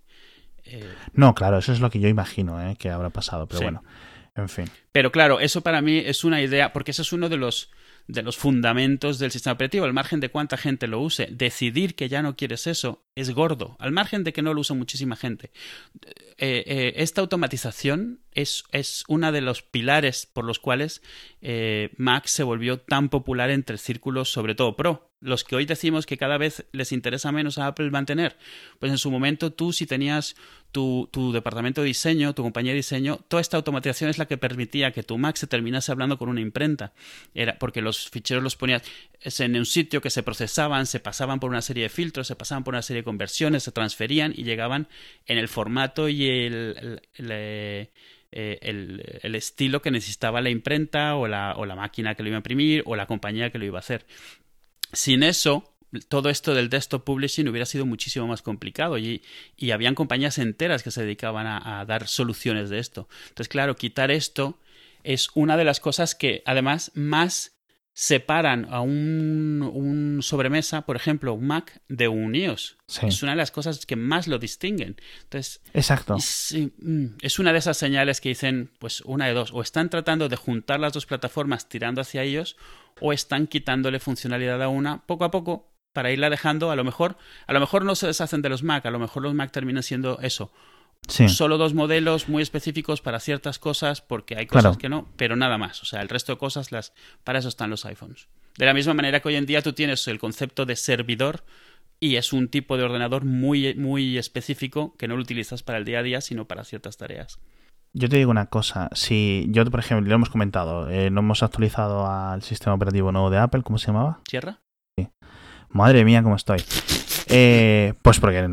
Eh, no, claro, eso es lo que yo imagino ¿eh? que habrá pasado, pero bueno, en fin. Pero claro, eso para mí es una idea, porque eso es uno de los de los fundamentos del sistema operativo, al margen de cuánta gente lo use. Decidir que ya no quieres eso es gordo, al margen de que no lo use muchísima gente. Eh, esta automatización es, es uno de los pilares por los cuales Mac se volvió tan popular entre círculos, sobre todo pro. Los que hoy decimos que cada vez les interesa menos a Apple mantener. Pues en su momento tú si tenías tu, departamento de diseño, tu compañía de diseño, toda esta automatización es la que permitía que tu Mac se terminase hablando con una imprenta. Era porque los ficheros los ponías en un sitio que se procesaban, se pasaban por una serie de filtros, se pasaban por una serie de conversiones, se transferían y llegaban en el formato y el, eh, estilo que necesitaba la imprenta o la, o la máquina que lo iba a imprimir o la compañía que lo iba a hacer. Sin eso, todo esto del desktop publishing hubiera sido muchísimo más complicado y, y habían compañías enteras que se dedicaban a, a, dar soluciones de esto. Entonces, claro, quitar esto es una de las cosas que además más separan a un, un, sobremesa, por ejemplo, un Mac, de un iOS. Es una de las cosas que más lo distinguen. Entonces, Exacto. Es, mm, es, una de esas señales que dicen, pues una de dos, o están tratando de juntar las dos plataformas tirando hacia ellos, o están quitándole funcionalidad a una poco a poco para irla dejando. A lo mejor, a lo mejor no se deshacen de los Mac, a lo mejor los Mac terminan siendo eso, Sí. Solo dos modelos muy específicos para ciertas cosas, porque hay cosas claro. que no, pero nada más. O sea, el resto de cosas, las, para eso están los iPhones. De la misma manera que hoy en día tú tienes el concepto de servidor y es un tipo de ordenador muy, muy específico que no lo utilizas para el día a día, sino para ciertas tareas. Yo te digo una cosa, si yo, por ejemplo, lo hemos comentado, eh, no hemos actualizado al sistema operativo nuevo de Apple, ¿cómo se llamaba? ¿Sierra? Sí. Madre mía, cómo estoy. Eh, pues porque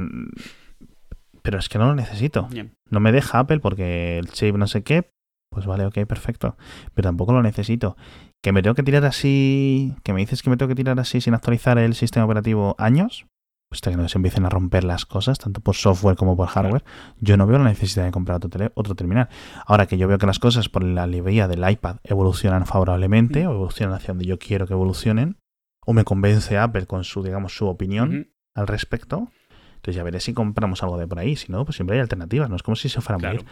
pero es que no lo necesito. Bien. No me deja Apple porque el chip no sé qué, pues vale, ok, perfecto. Pero tampoco lo necesito. Que me tengo que tirar así, que me dices que me tengo que tirar así sin actualizar el sistema operativo años, hasta que no se empiecen a romper las cosas, tanto por software como por hardware, yo no veo la necesidad de comprar otro, tele, otro terminal. Ahora que yo veo que las cosas por la librería del iPad evolucionan favorablemente o evolucionan hacia donde yo quiero que evolucionen, o me convence Apple con su, digamos, su opinión uh -huh. al respecto, entonces ya veré si compramos algo de por ahí. Si no, pues siempre hay alternativas. No es como si se fuera a claro. morir.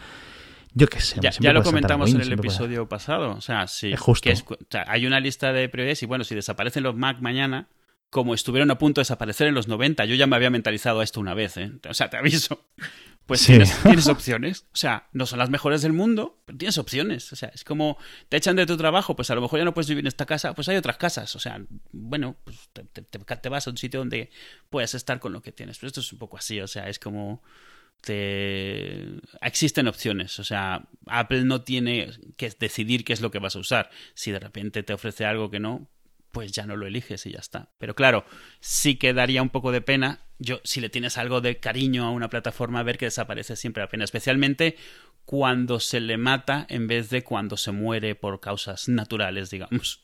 Yo qué sé. Ya, ya lo comentamos en el episodio puede... pasado. O sea, sí. Es justo. Es, o sea, hay una lista de prioridades y bueno, si desaparecen los Mac mañana, como estuvieron a punto de desaparecer en los 90, yo ya me había mentalizado a esto una vez, ¿eh? O sea, te aviso. Pues sí. tienes, tienes, opciones. O sea, no son las mejores del mundo, pero tienes opciones. O sea, es como te echan de tu trabajo, pues a lo mejor ya no puedes vivir en esta casa, pues hay otras casas. O sea, bueno, pues te, te, te vas a un sitio donde puedas estar con lo que tienes. Pero esto es un poco así, o sea, es como te... existen opciones. O sea, Apple no tiene que decidir qué es lo que vas a usar. Si de repente te ofrece algo que no, pues ya no lo eliges y ya está. Pero claro, sí que daría un poco de pena, yo, si le tienes algo de cariño a una plataforma, ver que desaparece siempre la pena, especialmente cuando se le mata en vez de cuando se muere por causas naturales, digamos.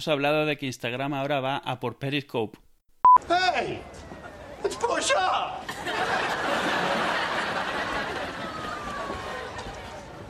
Hemos hablado de que Instagram ahora va a por Periscope. Hey, push up.